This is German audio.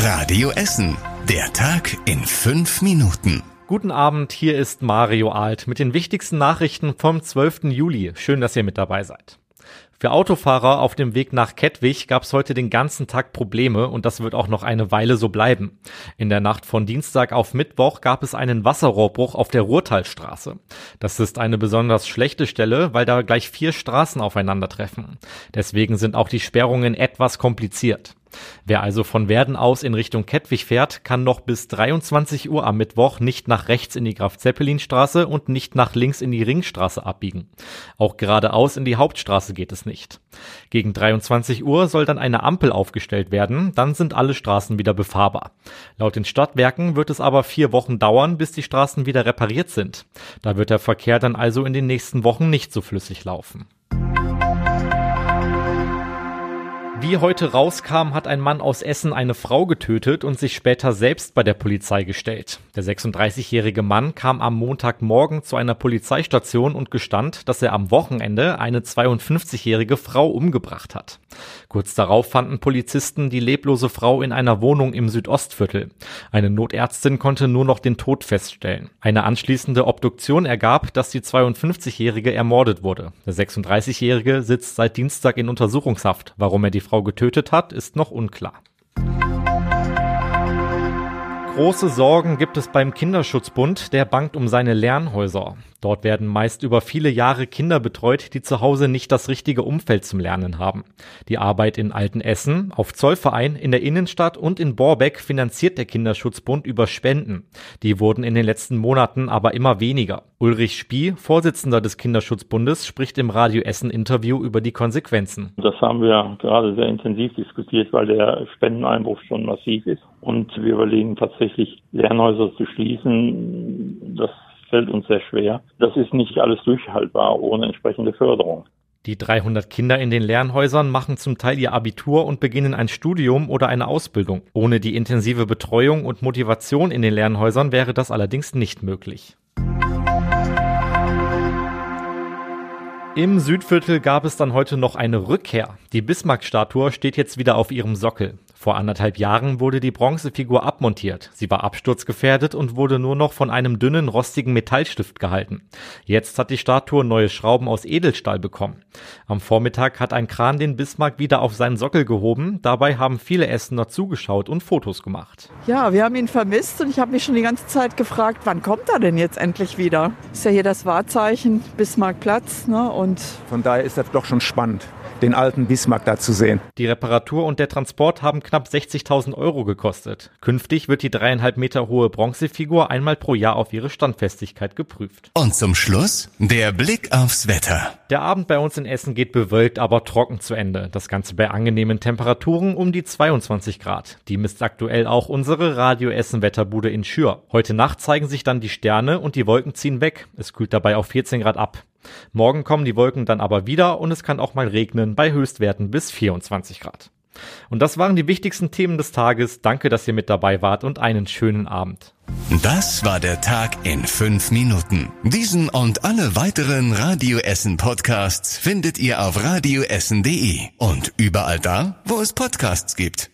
Radio Essen. Der Tag in fünf Minuten. Guten Abend, hier ist Mario Alt mit den wichtigsten Nachrichten vom 12. Juli. Schön, dass ihr mit dabei seid. Für Autofahrer auf dem Weg nach Kettwig gab es heute den ganzen Tag Probleme und das wird auch noch eine Weile so bleiben. In der Nacht von Dienstag auf Mittwoch gab es einen Wasserrohrbruch auf der Ruhrtalstraße. Das ist eine besonders schlechte Stelle, weil da gleich vier Straßen aufeinandertreffen. Deswegen sind auch die Sperrungen etwas kompliziert. Wer also von Werden aus in Richtung Kettwig fährt, kann noch bis 23 Uhr am Mittwoch nicht nach rechts in die Graf-Zeppelin-Straße und nicht nach links in die Ringstraße abbiegen. Auch geradeaus in die Hauptstraße geht es nicht. Gegen 23 Uhr soll dann eine Ampel aufgestellt werden, dann sind alle Straßen wieder befahrbar. Laut den Stadtwerken wird es aber vier Wochen dauern, bis die Straßen wieder repariert sind. Da wird der Verkehr dann also in den nächsten Wochen nicht so flüssig laufen. Wie heute rauskam, hat ein Mann aus Essen eine Frau getötet und sich später selbst bei der Polizei gestellt. Der 36-jährige Mann kam am Montagmorgen zu einer Polizeistation und gestand, dass er am Wochenende eine 52-jährige Frau umgebracht hat. Kurz darauf fanden Polizisten die leblose Frau in einer Wohnung im Südostviertel. Eine Notärztin konnte nur noch den Tod feststellen. Eine anschließende Obduktion ergab, dass die 52-jährige ermordet wurde. Der 36-jährige sitzt seit Dienstag in Untersuchungshaft. Warum er die Frau getötet hat, ist noch unklar. Große Sorgen gibt es beim Kinderschutzbund, der bangt um seine Lernhäuser. Dort werden meist über viele Jahre Kinder betreut, die zu Hause nicht das richtige Umfeld zum Lernen haben. Die Arbeit in Altenessen, auf Zollverein, in der Innenstadt und in Borbeck finanziert der Kinderschutzbund über Spenden. Die wurden in den letzten Monaten aber immer weniger. Ulrich Spie, Vorsitzender des Kinderschutzbundes, spricht im Radio Essen Interview über die Konsequenzen. Das haben wir gerade sehr intensiv diskutiert, weil der Spendeneinbruch schon massiv ist. Und wir überlegen tatsächlich, Lernhäuser zu schließen. Das fällt uns sehr schwer. Das ist nicht alles durchhaltbar ohne entsprechende Förderung. Die 300 Kinder in den Lernhäusern machen zum Teil ihr Abitur und beginnen ein Studium oder eine Ausbildung. Ohne die intensive Betreuung und Motivation in den Lernhäusern wäre das allerdings nicht möglich. Im Südviertel gab es dann heute noch eine Rückkehr. Die Bismarck-Statue steht jetzt wieder auf ihrem Sockel. Vor anderthalb Jahren wurde die Bronzefigur abmontiert. Sie war absturzgefährdet und wurde nur noch von einem dünnen, rostigen Metallstift gehalten. Jetzt hat die Statue neue Schrauben aus Edelstahl bekommen. Am Vormittag hat ein Kran den Bismarck wieder auf seinen Sockel gehoben. Dabei haben viele Essener zugeschaut und Fotos gemacht. Ja, wir haben ihn vermisst und ich habe mich schon die ganze Zeit gefragt, wann kommt er denn jetzt endlich wieder? Ist ja hier das Wahrzeichen Bismarckplatz, ne? Und von daher ist das doch schon spannend den alten Bismarck da zu sehen. Die Reparatur und der Transport haben knapp 60.000 Euro gekostet. Künftig wird die dreieinhalb Meter hohe Bronzefigur einmal pro Jahr auf ihre Standfestigkeit geprüft. Und zum Schluss der Blick aufs Wetter. Der Abend bei uns in Essen geht bewölkt, aber trocken zu Ende. Das Ganze bei angenehmen Temperaturen um die 22 Grad. Die misst aktuell auch unsere Radio Essen Wetterbude in Schür. Heute Nacht zeigen sich dann die Sterne und die Wolken ziehen weg. Es kühlt dabei auf 14 Grad ab. Morgen kommen die Wolken dann aber wieder und es kann auch mal regnen bei Höchstwerten bis 24 Grad. Und das waren die wichtigsten Themen des Tages. Danke, dass ihr mit dabei wart und einen schönen Abend. Das war der Tag in fünf Minuten. Diesen und alle weiteren Radio Essen Podcasts findet ihr auf radioessen.de und überall da, wo es Podcasts gibt.